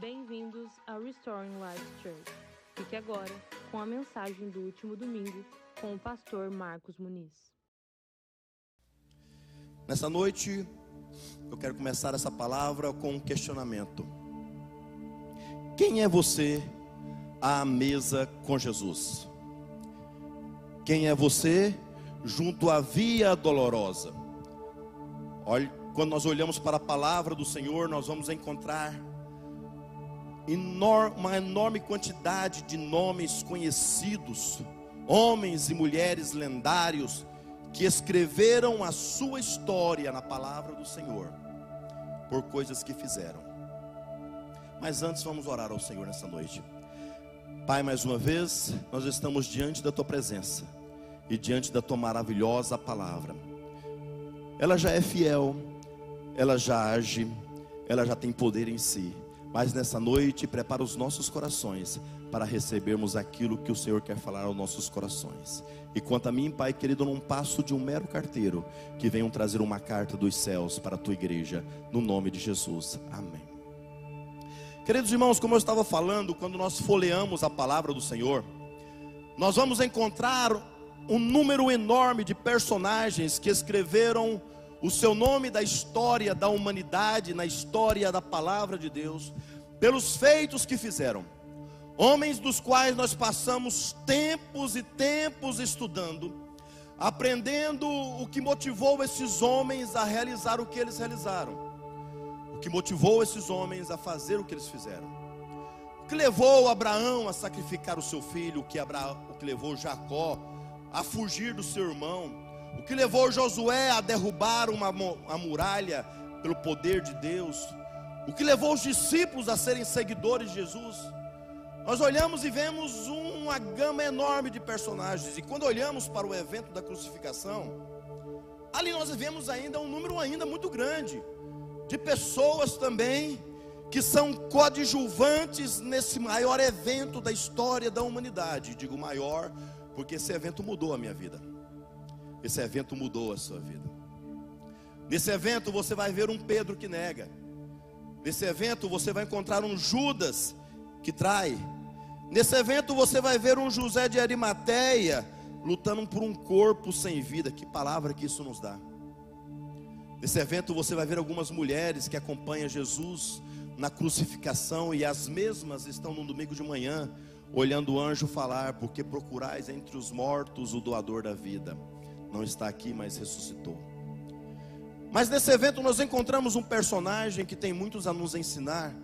Bem-vindos ao Restoring Life Church. Fique agora com a mensagem do último domingo com o pastor Marcos Muniz. Nessa noite, eu quero começar essa palavra com um questionamento. Quem é você à mesa com Jesus? Quem é você junto à via dolorosa? Olhe, quando nós olhamos para a palavra do Senhor, nós vamos encontrar uma enorme quantidade de nomes conhecidos, homens e mulheres lendários que escreveram a sua história na palavra do Senhor por coisas que fizeram. Mas antes vamos orar ao Senhor nessa noite. Pai, mais uma vez, nós estamos diante da tua presença e diante da tua maravilhosa palavra. Ela já é fiel, ela já age, ela já tem poder em si. Mas nessa noite, prepara os nossos corações para recebermos aquilo que o Senhor quer falar aos nossos corações. E quanto a mim, Pai querido, não passo de um mero carteiro que venham trazer uma carta dos céus para a tua igreja, no nome de Jesus. Amém. Queridos irmãos, como eu estava falando, quando nós folheamos a palavra do Senhor, nós vamos encontrar um número enorme de personagens que escreveram o seu nome da história da humanidade, na história da palavra de Deus, pelos feitos que fizeram. Homens dos quais nós passamos tempos e tempos estudando, aprendendo o que motivou esses homens a realizar o que eles realizaram, o que motivou esses homens a fazer o que eles fizeram, o que levou Abraão a sacrificar o seu filho, o que, Abra... o que levou Jacó a fugir do seu irmão, o que levou Josué a derrubar uma, muralha pelo poder de Deus, o que levou os discípulos a serem seguidores de Jesus. Nós olhamos e vemos uma gama enorme de personagens, e quando olhamos para o evento da crucificação, ali nós vemos ainda um número ainda muito grande de pessoas também que são coadjuvantes nesse maior evento da história da humanidade. Digo maior porque esse evento mudou a minha vida. Esse evento mudou a sua vida. Nesse evento você vai ver um Pedro que nega. Nesse evento você vai encontrar um Judas que trai. Nesse evento você vai ver um José de Arimateia lutando por um corpo sem vida. Que palavra que isso nos dá. Nesse evento você vai ver algumas mulheres que acompanham Jesus na crucificação e as mesmas estão no domingo de manhã olhando o anjo falar, porque procurais entre os mortos o doador da vida não está aqui, mas ressuscitou. Mas nesse evento nós encontramos um personagem que tem muitos a nos ensinar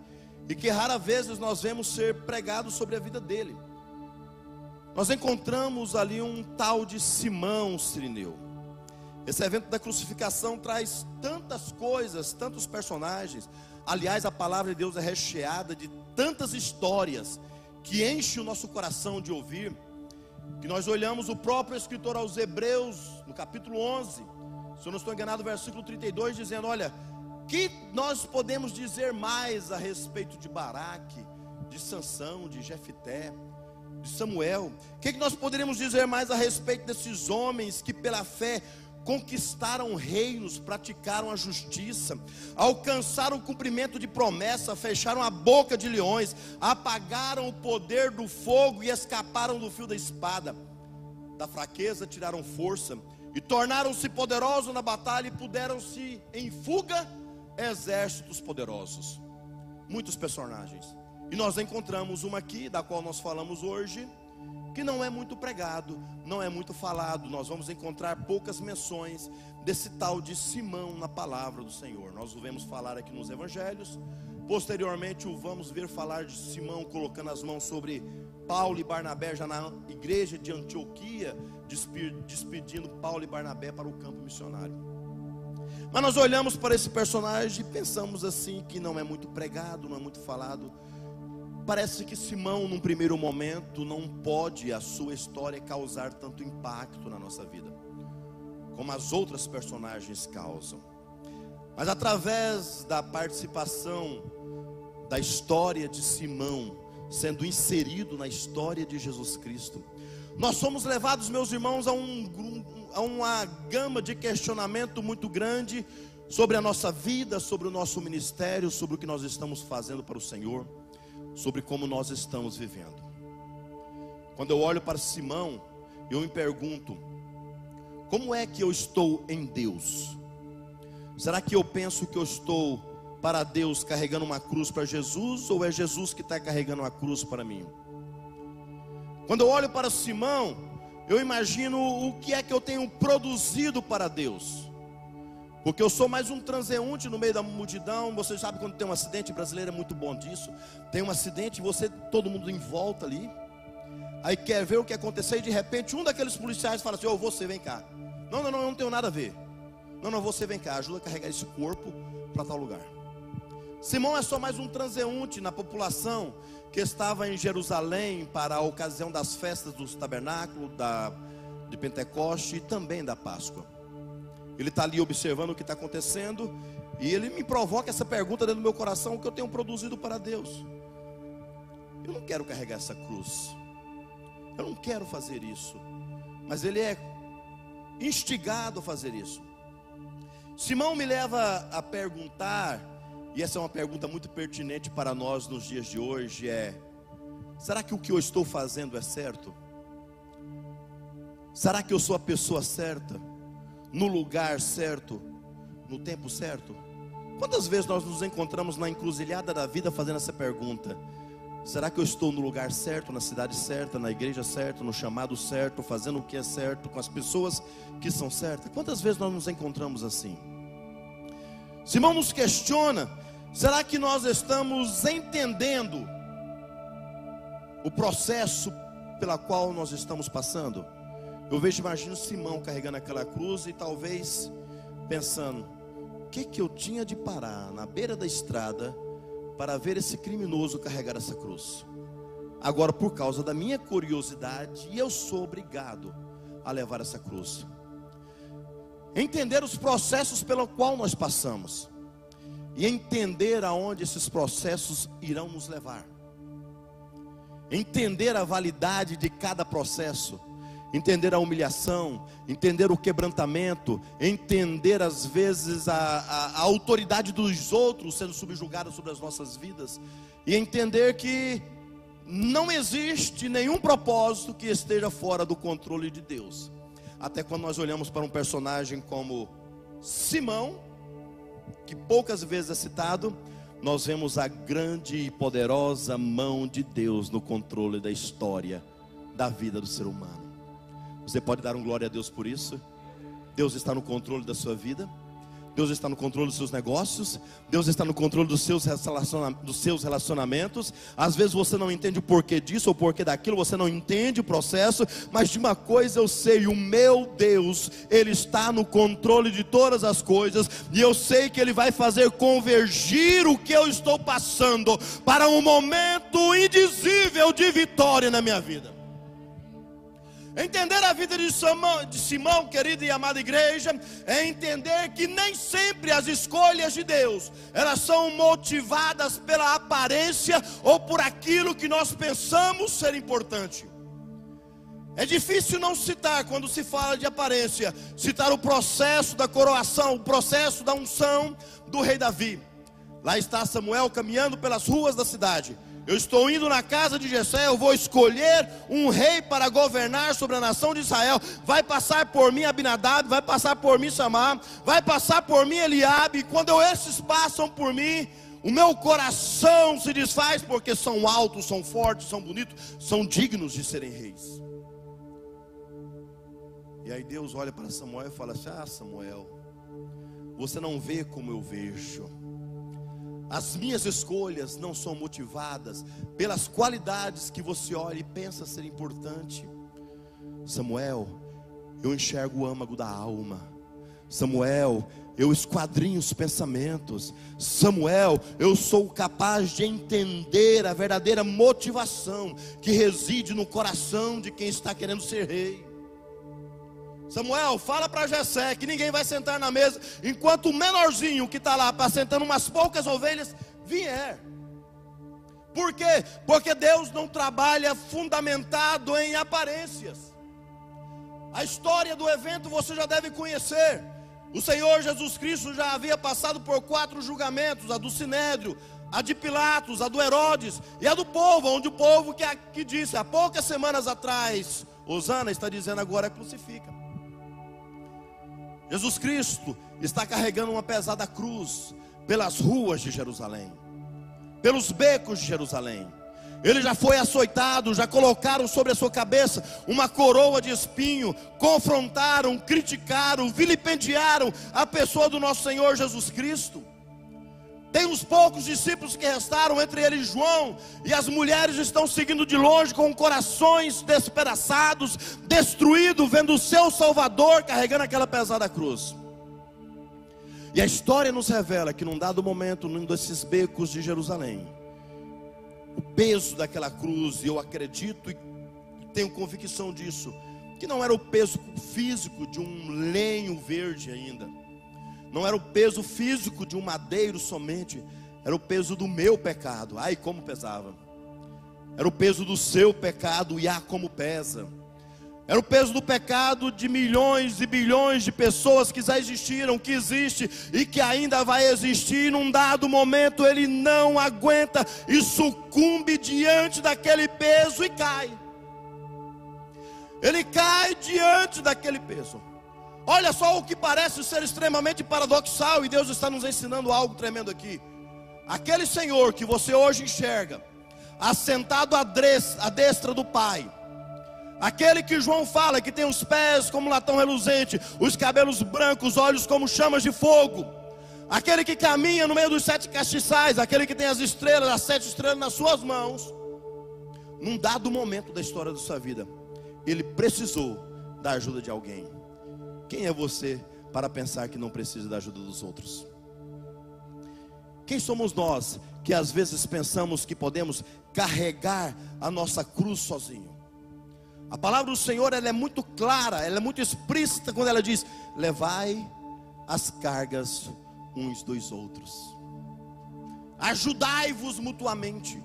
e que rara vezes nós vemos ser pregado sobre a vida dele. Nós encontramos ali um tal de Simão Sirineu. Esse evento da crucificação traz tantas coisas, tantos personagens. Aliás, a palavra de Deus é recheada de tantas histórias que enche o nosso coração de ouvir que nós olhamos o próprio escritor aos Hebreus, no capítulo 11, se eu não estou enganado, versículo 32, dizendo: Olha, que nós podemos dizer mais a respeito de Baraque, de Sansão, de Jefité, de Samuel? O que, que nós poderíamos dizer mais a respeito desses homens que pela fé conquistaram reinos, praticaram a justiça, alcançaram o cumprimento de promessa, fecharam a boca de leões, apagaram o poder do fogo e escaparam do fio da espada. Da fraqueza tiraram força e tornaram-se poderosos na batalha e puderam-se em fuga exércitos poderosos. Muitos personagens. E nós encontramos uma aqui, da qual nós falamos hoje, que não é muito pregado, não é muito falado. Nós vamos encontrar poucas menções desse tal de Simão na palavra do Senhor. Nós o vemos falar aqui nos evangelhos. Posteriormente o vamos ver falar de Simão colocando as mãos sobre Paulo e Barnabé já na igreja de Antioquia, despedindo Paulo e Barnabé para o campo missionário. Mas nós olhamos para esse personagem e pensamos assim que não é muito pregado, não é muito falado. Parece que Simão, num primeiro momento, não pode a sua história causar tanto impacto na nossa vida, como as outras personagens causam. Mas através da participação da história de Simão, sendo inserido na história de Jesus Cristo, nós somos levados, meus irmãos, a, um, a uma gama de questionamento muito grande sobre a nossa vida, sobre o nosso ministério, sobre o que nós estamos fazendo para o Senhor. Sobre como nós estamos vivendo. Quando eu olho para Simão, eu me pergunto: como é que eu estou em Deus? Será que eu penso que eu estou para Deus carregando uma cruz para Jesus ou é Jesus que está carregando uma cruz para mim? Quando eu olho para Simão, eu imagino o que é que eu tenho produzido para Deus. Porque eu sou mais um transeunte no meio da multidão. Você sabe quando tem um acidente, brasileiro é muito bom disso. Tem um acidente, você, todo mundo em volta ali. Aí quer ver o que aconteceu e de repente um daqueles policiais fala assim: Ô, oh, você vem cá. Não, não, não, eu não tenho nada a ver. Não, não, você vem cá, ajuda a carregar esse corpo para tal lugar. Simão é só mais um transeunte na população que estava em Jerusalém para a ocasião das festas dos tabernáculos, da, de Pentecoste e também da Páscoa. Ele está ali observando o que está acontecendo e ele me provoca essa pergunta dentro do meu coração: que eu tenho produzido para Deus? Eu não quero carregar essa cruz, eu não quero fazer isso, mas ele é instigado a fazer isso. Simão me leva a perguntar, e essa é uma pergunta muito pertinente para nós nos dias de hoje: é, será que o que eu estou fazendo é certo? Será que eu sou a pessoa certa, no lugar certo, no tempo certo? Quantas vezes nós nos encontramos na encruzilhada da vida fazendo essa pergunta? Será que eu estou no lugar certo, na cidade certa, na igreja certa, no chamado certo, fazendo o que é certo, com as pessoas que são certas? Quantas vezes nós nos encontramos assim? Simão nos questiona: será que nós estamos entendendo o processo pela qual nós estamos passando? Eu vejo, imagino Simão carregando aquela cruz e talvez pensando: o que, que eu tinha de parar na beira da estrada? para ver esse criminoso carregar essa cruz. Agora, por causa da minha curiosidade, eu sou obrigado a levar essa cruz. Entender os processos pelo qual nós passamos e entender aonde esses processos irão nos levar. Entender a validade de cada processo entender a humilhação, entender o quebrantamento, entender às vezes a, a, a, autoridade dos outros sendo subjugada sobre as nossas vidas, e entender que não existe nenhum propósito que esteja fora do controle de Deus. Até quando nós olhamos para um personagem como Simão, que poucas vezes é citado, nós vemos a grande e poderosa mão de Deus no controle da história da vida do ser humano. Você pode dar um glória a Deus por isso? Deus está no controle da sua vida. Deus está no controle dos seus negócios, Deus está no controle dos seus, dos seus relacionamentos. Às vezes você não entende o porquê disso ou porquê daquilo, você não entende o processo, mas de uma coisa eu sei: o meu Deus, Ele está no controle de todas as coisas, e eu sei que Ele vai fazer convergir o que eu estou passando para um momento indizível de vitória na minha vida. Entender a vida de Simão, de Simão, querida e amada igreja, é entender que nem sempre as escolhas de Deus, elas são motivadas pela aparência ou por aquilo que nós pensamos ser importante. É difícil não citar, quando se fala de aparência, citar o processo da coroação, o processo da unção do rei Davi. Lá está Samuel caminhando pelas ruas da cidade. Eu estou indo na casa de Jessé, eu vou escolher um rei para governar sobre a nação de Israel. Vai passar por mim Abinadab, vai passar por mim Samar, vai passar por mim Eliabe. E quando esses passam por mim, o meu coração se desfaz porque são altos, são fortes, são bonitos, são dignos de serem reis. E aí Deus olha para Samuel e fala assim: Ah, Samuel, você não vê como eu vejo. As minhas escolhas não são motivadas pelas qualidades que você olha e pensa ser importante. Samuel, eu enxergo o âmago da alma. Samuel, eu esquadrinho os pensamentos. Samuel, eu sou capaz de entender a verdadeira motivação que reside no coração de quem está querendo ser rei. Samuel, fala para Jessé que ninguém vai sentar na mesa enquanto o menorzinho que está lá apacentando umas poucas ovelhas vier. Por quê? Porque Deus não trabalha fundamentado em aparências. A história do evento você já deve conhecer. O Senhor Jesus Cristo já havia passado por quatro julgamentos: a do Sinédrio, a de Pilatos, a do Herodes e a do povo, onde o povo que, que disse há poucas semanas atrás, Osana está dizendo agora crucifica. Jesus Cristo está carregando uma pesada cruz pelas ruas de Jerusalém, pelos becos de Jerusalém. Ele já foi açoitado, já colocaram sobre a sua cabeça uma coroa de espinho, confrontaram, criticaram, vilipendiaram a pessoa do nosso Senhor Jesus Cristo. Tem uns poucos discípulos que restaram, entre eles João, e as mulheres estão seguindo de longe com corações despedaçados, destruídos, vendo o seu Salvador carregando aquela pesada cruz. E a história nos revela que num dado momento, num desses becos de Jerusalém, o peso daquela cruz, e eu acredito e tenho convicção disso, que não era o peso físico de um lenho verde ainda, não era o peso físico de um madeiro somente, era o peso do meu pecado. Ai, como pesava! Era o peso do seu pecado, e ah, como pesa! Era o peso do pecado de milhões e bilhões de pessoas que já existiram, que existe e que ainda vai existir. Num dado momento ele não aguenta e sucumbe diante daquele peso e cai. Ele cai diante daquele peso. Olha só o que parece ser extremamente paradoxal e Deus está nos ensinando algo tremendo aqui. Aquele Senhor que você hoje enxerga, assentado à destra do Pai Aquele que João fala que tem os pés como latão reluzente, os cabelos brancos, os olhos como chamas de fogo. Aquele que caminha no meio dos sete castiçais, aquele que tem as estrelas, as sete estrelas nas suas mãos. Num dado momento da história da sua vida, ele precisou da ajuda de alguém. Quem é você para pensar que não precisa da ajuda dos outros? Quem somos nós que às vezes pensamos que podemos carregar a nossa cruz sozinho? A palavra do Senhor ela é muito clara, ela é muito explícita quando ela diz: levai as cargas uns dos outros, ajudai-vos mutuamente,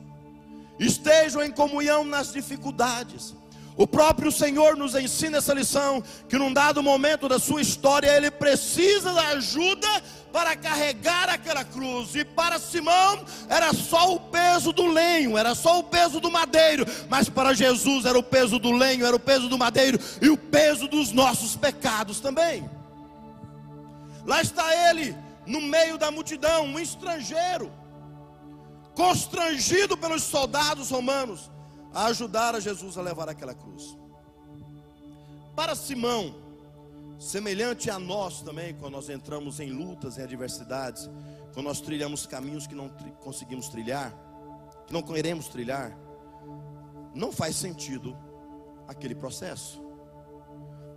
estejam em comunhão nas dificuldades. O próprio Senhor nos ensina essa lição: que num dado momento da sua história, ele precisa da ajuda para carregar aquela cruz. E para Simão era só o peso do lenho, era só o peso do madeiro, mas para Jesus era o peso do lenho, era o peso do madeiro e o peso dos nossos pecados também. Lá está ele, no meio da multidão, um estrangeiro, constrangido pelos soldados romanos, a ajudar a Jesus a levar aquela cruz. Para Simão, Semelhante a nós também, quando nós entramos em lutas, em adversidades, quando nós trilhamos caminhos que não tri conseguimos trilhar, que não queremos trilhar, não faz sentido aquele processo.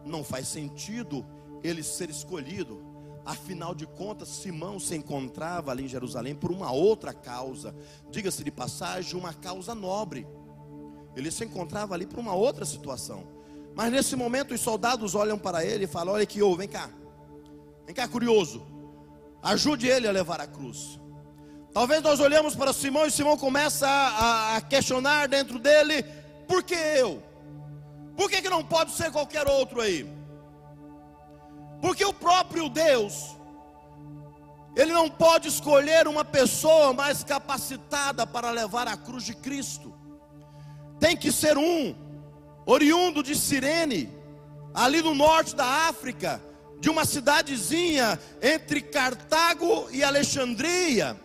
Não faz sentido ele ser escolhido. Afinal de contas, Simão se encontrava ali em Jerusalém por uma outra causa, diga-se de passagem, uma causa nobre. Ele se encontrava ali por uma outra situação. Mas nesse momento os soldados olham para ele e falam: Olha aqui, ô, vem cá, vem cá, curioso, ajude ele a levar a cruz. Talvez nós olhamos para Simão e Simão começa a, a questionar dentro dele: Por que eu? Por que, que não pode ser qualquer outro aí? Porque o próprio Deus, Ele não pode escolher uma pessoa mais capacitada para levar a cruz de Cristo. Tem que ser um oriundo de Cirene, ali no norte da África, de uma cidadezinha entre Cartago e Alexandria,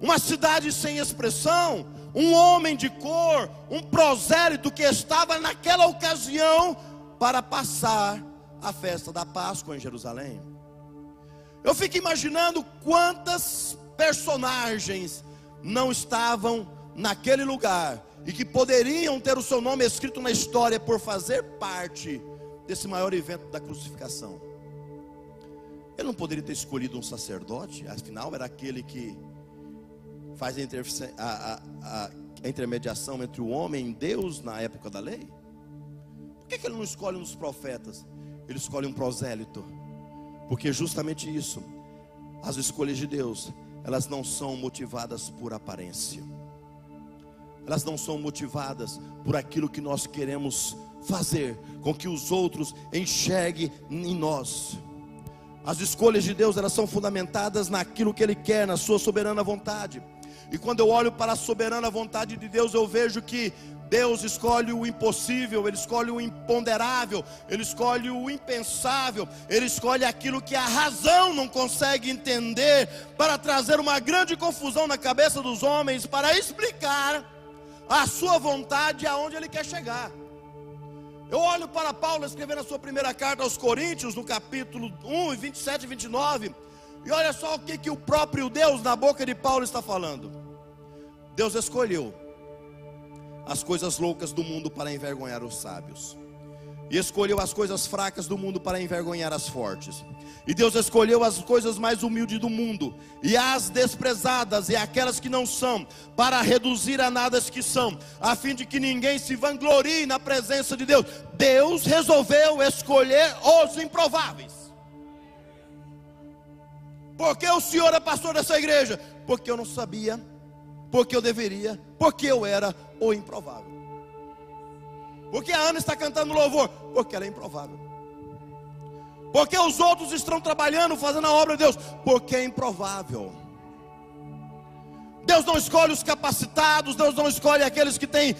uma cidade sem expressão, um homem de cor, um prosélito que estava naquela ocasião para passar a festa da Páscoa em Jerusalém. Eu fico imaginando quantas personagens não estavam naquele lugar e que poderiam ter o seu nome escrito na história por fazer parte desse maior evento da crucificação. Ele não poderia ter escolhido um sacerdote, afinal era aquele que faz a, a, a, a intermediação entre o homem e Deus na época da lei. Por que, que ele não escolhe um dos profetas? Ele escolhe um prosélito, porque justamente isso, as escolhas de Deus, elas não são motivadas por aparência elas não são motivadas por aquilo que nós queremos fazer, com que os outros enxerguem em nós. As escolhas de Deus, elas são fundamentadas naquilo que Ele quer, na sua soberana vontade. E quando eu olho para a soberana vontade de Deus, eu vejo que Deus escolhe o impossível, Ele escolhe o imponderável, Ele escolhe o impensável, Ele escolhe aquilo que a razão não consegue entender, para trazer uma grande confusão na cabeça dos homens, para explicar a sua vontade aonde Ele quer chegar. Eu olho para Paulo escrevendo a sua primeira carta aos Coríntios, no capítulo 1, 27 e 29, e olha só o que, que o próprio Deus, na boca de Paulo, está falando. Deus escolheu as coisas loucas do mundo para envergonhar os sábios, e escolheu as coisas fracas do mundo para envergonhar as fortes. E Deus escolheu as coisas mais humildes do mundo, e as desprezadas, e aquelas que não são, para reduzir a nada as que são, a fim de que ninguém se vanglorie na presença de Deus. Deus resolveu escolher os improváveis. Porque o Senhor é pastor dessa igreja? Porque eu não sabia, porque eu deveria, porque eu era o improvável. Porque a Ana está cantando louvor, porque ela é improvável. Porque os outros estão trabalhando, fazendo a obra de Deus, porque é improvável. Deus não escolhe os capacitados, Deus não escolhe aqueles que têm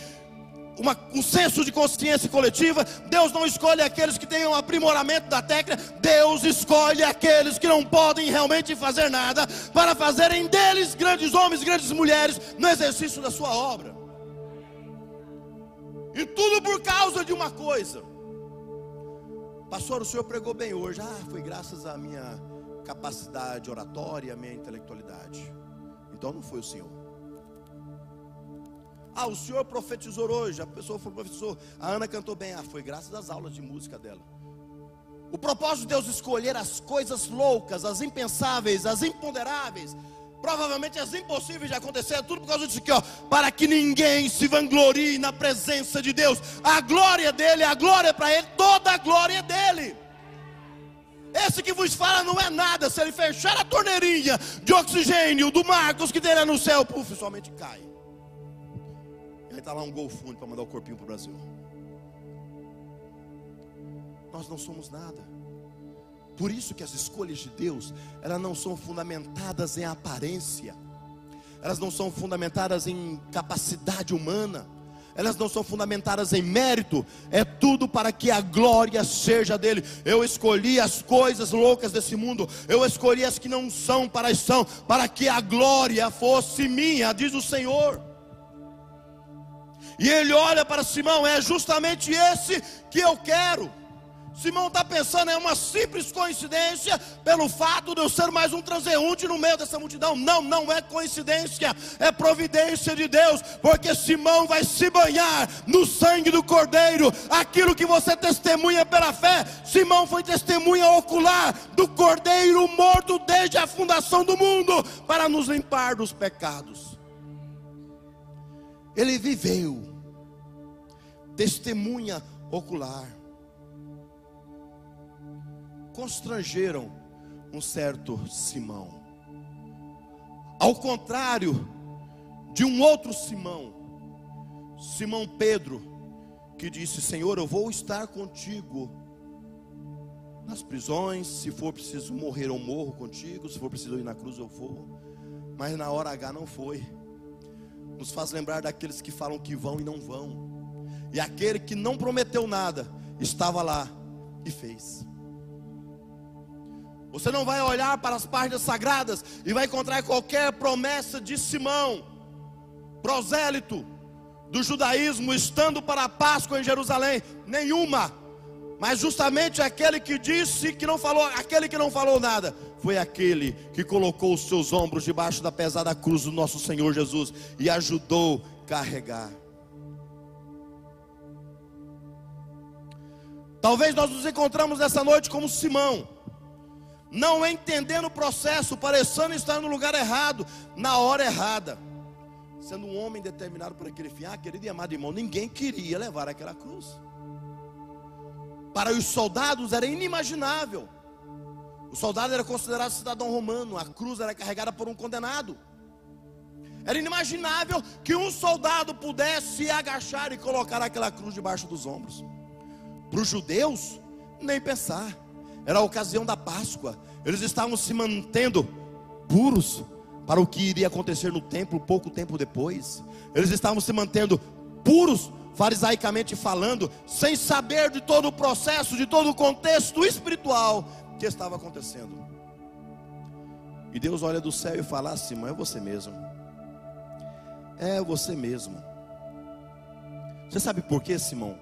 uma, um senso de consciência coletiva, Deus não escolhe aqueles que têm um aprimoramento da técnica, Deus escolhe aqueles que não podem realmente fazer nada, para fazerem deles grandes homens, grandes mulheres, no exercício da sua obra. E tudo por causa de uma coisa. Pastor, o senhor pregou bem hoje. Ah, foi graças à minha capacidade oratória, à minha intelectualidade. Então não foi o senhor. Ah, o senhor profetizou hoje. A pessoa foi professor. A Ana cantou bem. Ah, foi graças às aulas de música dela. O propósito de Deus escolher as coisas loucas, as impensáveis, as imponderáveis, provavelmente as impossíveis de acontecer, é tudo por causa disso aqui, ó, para que ninguém se vanglorie na presença de Deus. A glória dele, a glória para ele, toda a glória é dele. Esse que vos fala não é nada. Se ele fechar a torneirinha de oxigênio do Marcos que tem lá no céu, puf, somente cai. E aí está lá um gol fundo para mandar o corpinho para o Brasil. Nós não somos nada. Por isso que as escolhas de Deus, elas não são fundamentadas em aparência. Elas não são fundamentadas em capacidade humana. Elas não são fundamentadas em mérito, é tudo para que a glória seja dele. Eu escolhi as coisas loucas desse mundo, eu escolhi as que não são para são, para que a glória fosse minha, diz o Senhor. E ele olha para Simão, é justamente esse que eu quero. Simão está pensando, é uma simples coincidência pelo fato de eu ser mais um transeunte no meio dessa multidão. Não, não é coincidência, é providência de Deus, porque Simão vai se banhar no sangue do Cordeiro, aquilo que você testemunha pela fé. Simão foi testemunha ocular do Cordeiro morto desde a fundação do mundo para nos limpar dos pecados. Ele viveu, testemunha ocular constrangeram um certo Simão. Ao contrário de um outro Simão, Simão Pedro, que disse: Senhor, eu vou estar contigo nas prisões, se for preciso morrer, eu morro contigo, se for preciso ir na cruz, eu vou. Mas na hora H não foi. Nos faz lembrar daqueles que falam que vão e não vão. E aquele que não prometeu nada, estava lá e fez. Você não vai olhar para as páginas sagradas e vai encontrar qualquer promessa de Simão, prosélito do judaísmo, estando para a Páscoa em Jerusalém. Nenhuma. Mas justamente aquele que disse que não falou, aquele que não falou nada, foi aquele que colocou os seus ombros debaixo da pesada cruz do nosso Senhor Jesus e ajudou carregar. Talvez nós nos encontramos nessa noite como Simão não entendendo o processo, parecendo estar no lugar errado, na hora errada. Sendo um homem determinado por aquele fim, ah, querido e amado irmão, ninguém queria levar aquela cruz. Para os soldados era inimaginável. O soldado era considerado cidadão romano, a cruz era carregada por um condenado. Era inimaginável que um soldado pudesse agachar e colocar aquela cruz debaixo dos ombros. Para os judeus, nem pensar. Era a ocasião da Páscoa, Eles estavam se mantendo puros para o que iria acontecer no templo pouco tempo depois. Eles estavam se mantendo puros, farisaicamente falando, sem saber de todo o processo, de todo o contexto espiritual que estava acontecendo. E Deus olha do céu e fala: Simão, é você mesmo. É você mesmo. Você sabe por quê, Simão?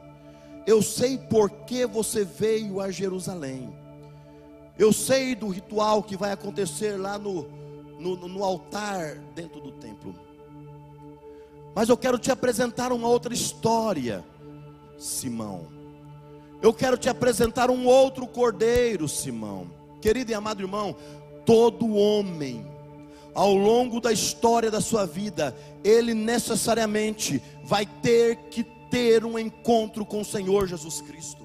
Eu sei por que você veio a Jerusalém. Eu sei do ritual que vai acontecer lá no, no, no altar dentro do templo. Mas eu quero te apresentar uma outra história, Simão. Eu quero te apresentar um outro cordeiro, Simão. Querido e amado irmão, todo homem, ao longo da história da sua vida, ele necessariamente vai ter que ter um encontro com o Senhor Jesus Cristo.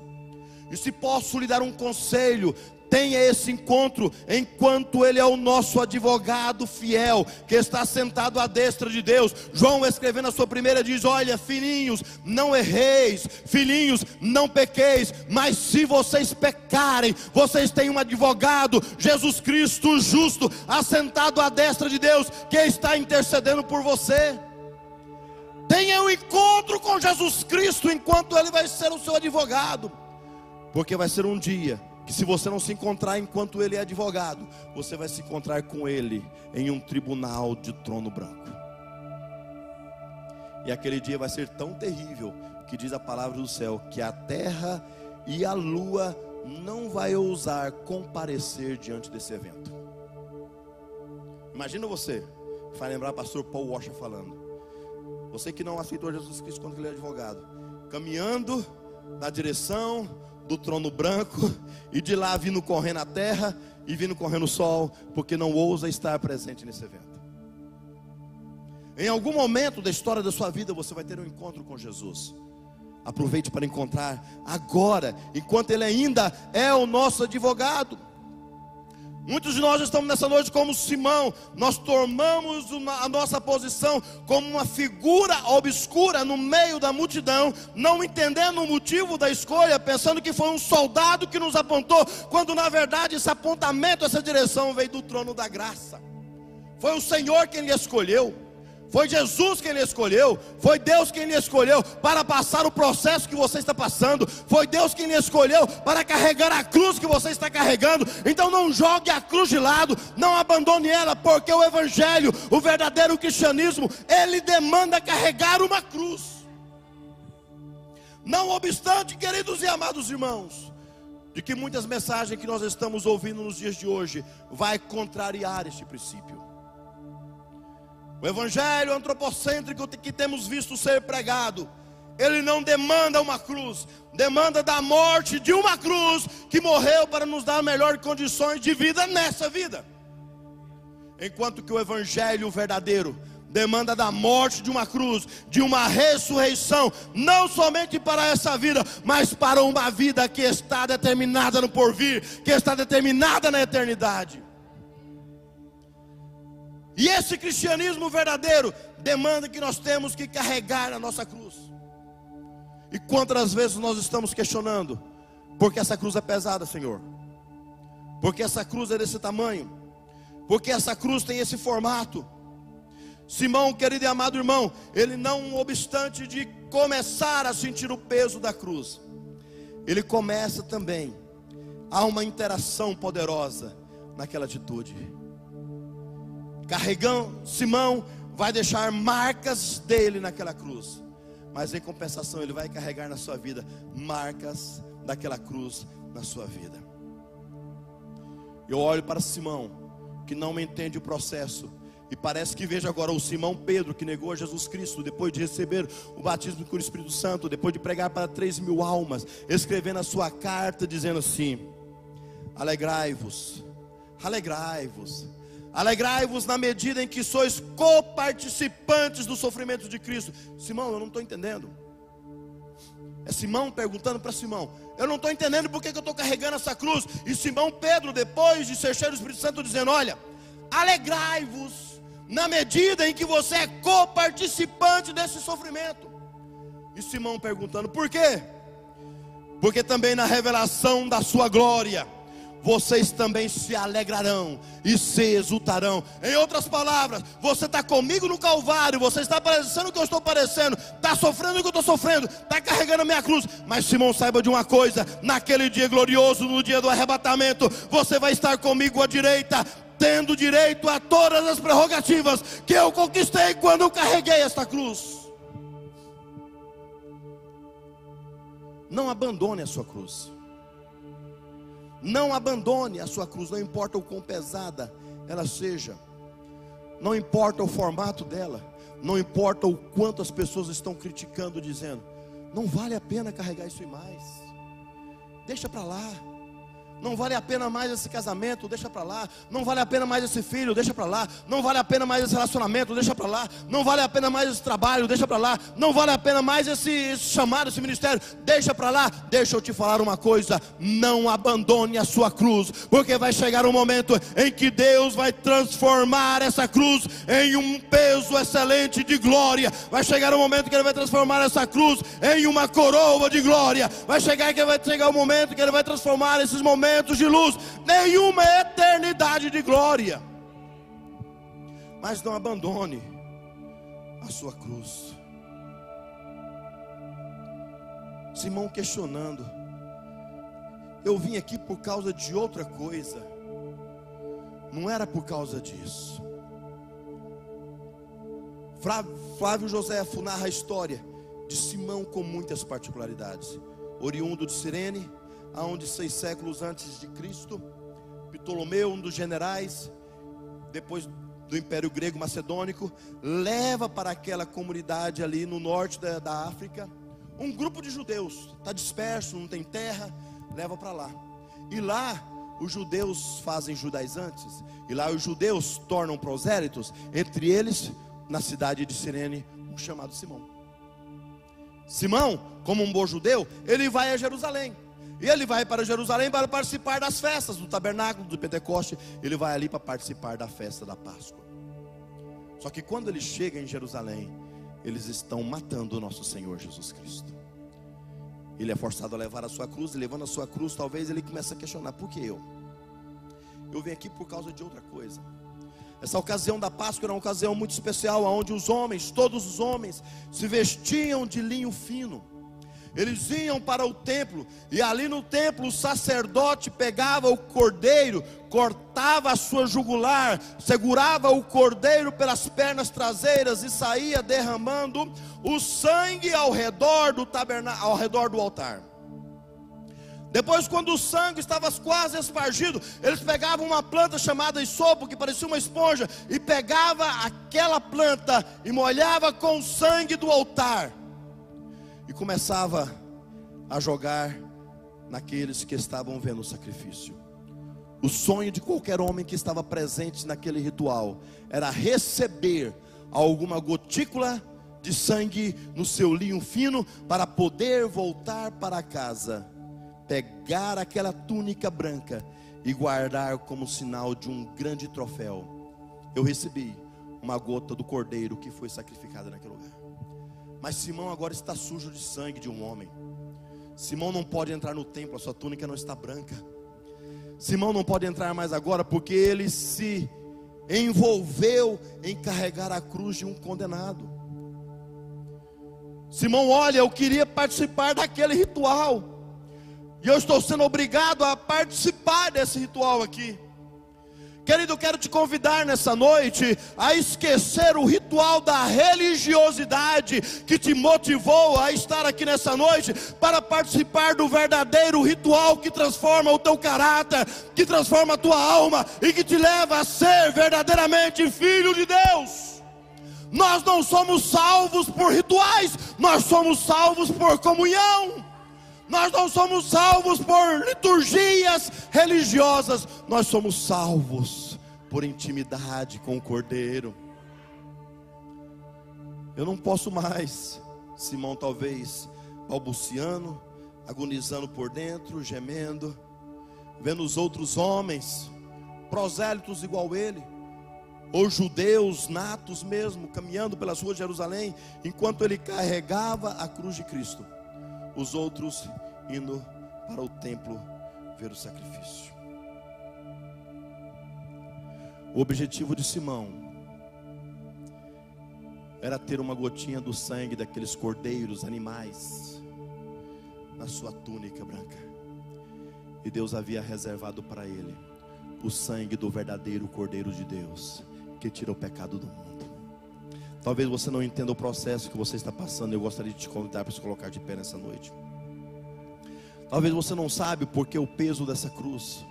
E se posso lhe dar um conselho, tenha esse encontro enquanto ele é o nosso advogado fiel, que está sentado à destra de Deus. João escrevendo a sua primeira diz: Olha, filhinhos, não erreis, filhinhos, não pequeis, mas se vocês pecarem, vocês têm um advogado, Jesus Cristo justo, assentado à destra de Deus, que está intercedendo por você. Tenha um encontro com Jesus Cristo enquanto ele vai ser o seu advogado, porque vai ser um dia que se você não se encontrar enquanto ele é advogado, você vai se encontrar com ele em um tribunal de trono branco. E aquele dia vai ser tão terrível que diz a palavra do céu que a terra e a lua não vai ousar comparecer diante desse evento. Imagina você, vai lembrar o pastor Paul Washer falando. Você que não aceitou Jesus Cristo quando ele é advogado, caminhando na direção do trono branco e de lá vindo correndo a terra e vindo correndo o sol, porque não ousa estar presente nesse evento. Em algum momento da história da sua vida você vai ter um encontro com Jesus. Aproveite para encontrar agora, enquanto Ele ainda é o nosso advogado. Muitos de nós estamos nessa noite como Simão, nós tomamos a nossa posição como uma figura obscura no meio da multidão, não entendendo o motivo da escolha, pensando que foi um soldado que nos apontou, quando na verdade esse apontamento, essa direção veio do trono da graça. Foi o Senhor quem lhe escolheu. Foi Jesus quem lhe escolheu, foi Deus quem lhe escolheu para passar o processo que você está passando, foi Deus quem lhe escolheu para carregar a cruz que você está carregando. Então não jogue a cruz de lado, não abandone ela, porque o evangelho, o verdadeiro cristianismo, ele demanda carregar uma cruz. Não obstante, queridos e amados irmãos, de que muitas mensagens que nós estamos ouvindo nos dias de hoje vai contrariar este princípio. O evangelho antropocêntrico que temos visto ser pregado, ele não demanda uma cruz, demanda da morte de uma cruz que morreu para nos dar melhores condições de vida nessa vida. Enquanto que o evangelho verdadeiro demanda da morte de uma cruz, de uma ressurreição, não somente para essa vida, mas para uma vida que está determinada no porvir, que está determinada na eternidade. E esse cristianismo verdadeiro demanda que nós temos que carregar a nossa cruz. E quantas vezes nós estamos questionando, porque essa cruz é pesada, Senhor? Porque essa cruz é desse tamanho? Porque essa cruz tem esse formato? Simão, querido e amado irmão, ele não obstante de começar a sentir o peso da cruz, ele começa também há uma interação poderosa naquela atitude carregando Simão vai deixar marcas dele naquela cruz. Mas em compensação, ele vai carregar na sua vida marcas daquela cruz na sua vida. Eu olho para Simão, que não entende o processo, e parece que vejo agora o Simão Pedro, que negou Jesus Cristo, depois de receber o batismo com o Espírito Santo, depois de pregar para três mil almas, escrevendo a sua carta, dizendo assim: Alegrai-vos, alegrai-vos Alegrai-vos na medida em que sois coparticipantes do sofrimento de Cristo. Simão, eu não estou entendendo. É Simão perguntando para Simão: Eu não estou entendendo porque que eu estou carregando essa cruz. E Simão Pedro, depois de ser cheio do Espírito Santo, dizendo: Olha, alegrai-vos na medida em que você é coparticipante desse sofrimento. E Simão perguntando: Por quê? Porque também na revelação da sua glória vocês também se alegrarão e se exultarão. Em outras palavras, você está comigo no Calvário, você está parecendo o que eu estou parecendo, está sofrendo o que eu estou sofrendo, está carregando a minha cruz. Mas Simão, saiba de uma coisa: naquele dia glorioso, no dia do arrebatamento, você vai estar comigo à direita, tendo direito a todas as prerrogativas que eu conquistei quando eu carreguei esta cruz. Não abandone a sua cruz. Não abandone a sua cruz, não importa o quão pesada ela seja, não importa o formato dela, não importa o quanto as pessoas estão criticando, dizendo, não vale a pena carregar isso e mais, deixa para lá. Não vale a pena mais esse casamento, deixa para lá. Não vale a pena mais esse filho, deixa para lá. Não vale a pena mais esse relacionamento, deixa para lá. Não vale a pena mais esse trabalho, deixa para lá. Não vale a pena mais esse, esse chamado, esse ministério, deixa para lá. Deixa eu te falar uma coisa: não abandone a sua cruz, porque vai chegar um momento em que Deus vai transformar essa cruz em um peso excelente de glória. Vai chegar um momento que Ele vai transformar essa cruz em uma coroa de glória. Vai chegar que vai chegar um momento que Ele vai transformar esses momentos momentos de luz, nenhuma eternidade de glória. Mas não abandone a sua cruz. Simão questionando: Eu vim aqui por causa de outra coisa, não era por causa disso. Flávio Joséfo narra a história de Simão com muitas particularidades. Oriundo de Sirene, aonde seis séculos antes de Cristo, Ptolomeu, um dos generais, depois do Império Grego Macedônico, leva para aquela comunidade ali no norte da, da África um grupo de judeus, está disperso, não tem terra, leva para lá. E lá os judeus fazem judaizantes, e lá os judeus tornam prosélitos, entre eles, na cidade de Sirene, um chamado Simão. Simão, como um bom judeu, ele vai a Jerusalém. E ele vai para Jerusalém para participar das festas do tabernáculo, do Pentecoste. Ele vai ali para participar da festa da Páscoa. Só que quando ele chega em Jerusalém, eles estão matando o nosso Senhor Jesus Cristo. Ele é forçado a levar a sua cruz, e levando a sua cruz, talvez ele comece a questionar: por que eu? Eu vim aqui por causa de outra coisa. Essa ocasião da Páscoa era uma ocasião muito especial, onde os homens, todos os homens, se vestiam de linho fino eles iam para o templo, e ali no templo o sacerdote pegava o cordeiro, cortava a sua jugular, segurava o cordeiro pelas pernas traseiras e saía derramando o sangue ao redor do tabernáculo, ao redor do altar. Depois, quando o sangue estava quase espargido, eles pegavam uma planta chamada isopo, que parecia uma esponja, e pegava aquela planta e molhava com o sangue do altar e começava a jogar naqueles que estavam vendo o sacrifício. O sonho de qualquer homem que estava presente naquele ritual era receber alguma gotícula de sangue no seu linho fino para poder voltar para casa, pegar aquela túnica branca e guardar como sinal de um grande troféu. Eu recebi uma gota do cordeiro que foi sacrificado naquele lugar. Mas Simão agora está sujo de sangue de um homem. Simão não pode entrar no templo, a sua túnica não está branca. Simão não pode entrar mais agora porque ele se envolveu em carregar a cruz de um condenado. Simão, olha, eu queria participar daquele ritual, e eu estou sendo obrigado a participar desse ritual aqui. Querido, eu quero te convidar nessa noite a esquecer o ritual da religiosidade que te motivou a estar aqui nessa noite para participar do verdadeiro ritual que transforma o teu caráter, que transforma a tua alma e que te leva a ser verdadeiramente filho de Deus. Nós não somos salvos por rituais, nós somos salvos por comunhão. Nós não somos salvos por liturgias religiosas, nós somos salvos por intimidade com o Cordeiro. Eu não posso mais, Simão, talvez balbuciando, agonizando por dentro, gemendo, vendo os outros homens, prosélitos igual ele, ou judeus natos mesmo, caminhando pelas ruas de Jerusalém, enquanto ele carregava a cruz de Cristo os outros indo para o templo ver o sacrifício. O objetivo de Simão era ter uma gotinha do sangue daqueles cordeiros, animais, na sua túnica branca. E Deus havia reservado para ele o sangue do verdadeiro Cordeiro de Deus, que tira o pecado do mundo. Talvez você não entenda o processo que você está passando, eu gostaria de te convidar para se colocar de pé nessa noite. Talvez você não sabe porque o peso dessa cruz.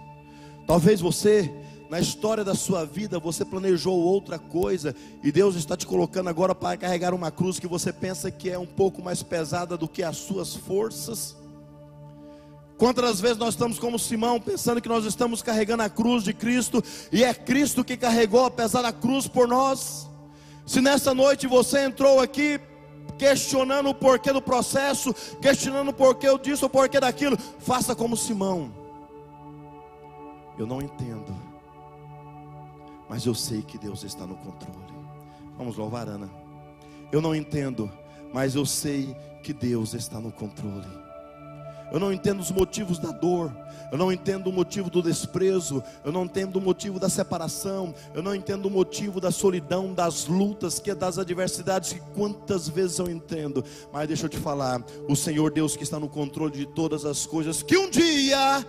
Talvez você na história da sua vida você planejou outra coisa e Deus está te colocando agora para carregar uma cruz que você pensa que é um pouco mais pesada do que as suas forças. Quantas vezes nós estamos como Simão, pensando que nós estamos carregando a cruz de Cristo e é Cristo que carregou a pesada cruz por nós? Se nessa noite você entrou aqui questionando o porquê do processo, questionando o porquê disso, o porquê daquilo, faça como Simão. Eu não entendo mas eu sei que Deus está no controle. Vamos louvar, Ana. Eu não entendo, mas eu sei que Deus está no controle. Eu não entendo os motivos da dor, eu não entendo o motivo do desprezo, eu não entendo o motivo da separação, eu não entendo o motivo da solidão, das lutas, que é das adversidades, que quantas vezes eu entendo, mas deixa eu te falar, o Senhor Deus que está no controle de todas as coisas, que um dia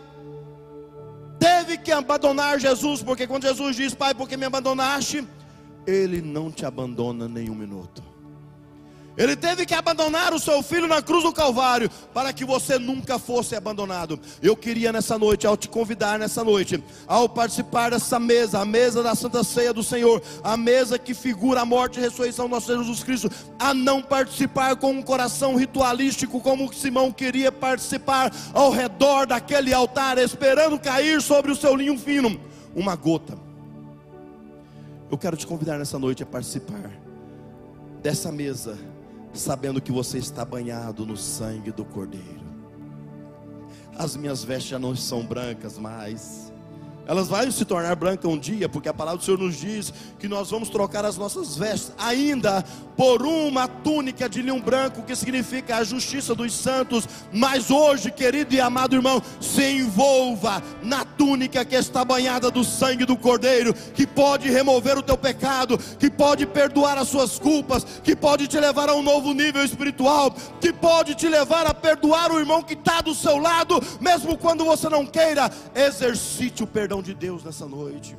teve que abandonar Jesus, porque quando Jesus diz, Pai, porque me abandonaste? Ele não te abandona nenhum minuto. Ele teve que abandonar o seu filho na cruz do Calvário para que você nunca fosse abandonado. Eu queria nessa noite, ao te convidar nessa noite, ao participar dessa mesa, a mesa da Santa Ceia do Senhor, a mesa que figura a morte e ressurreição do nosso Jesus Cristo, a não participar com um coração ritualístico como Simão queria participar ao redor daquele altar, esperando cair sobre o seu linho fino uma gota. Eu quero te convidar nessa noite a participar dessa mesa sabendo que você está banhado no sangue do Cordeiro. As minhas vestes já não são brancas mais. Elas vão se tornar brancas um dia, porque a palavra do Senhor nos diz que nós vamos trocar as nossas vestes, ainda por uma túnica de linho branco, que significa a justiça dos santos. Mas hoje, querido e amado irmão, se envolva na túnica que está banhada do sangue do Cordeiro, que pode remover o teu pecado, que pode perdoar as suas culpas, que pode te levar a um novo nível espiritual, que pode te levar a perdoar o irmão que está do seu lado, mesmo quando você não queira. Exercite o perdão de Deus nessa noite.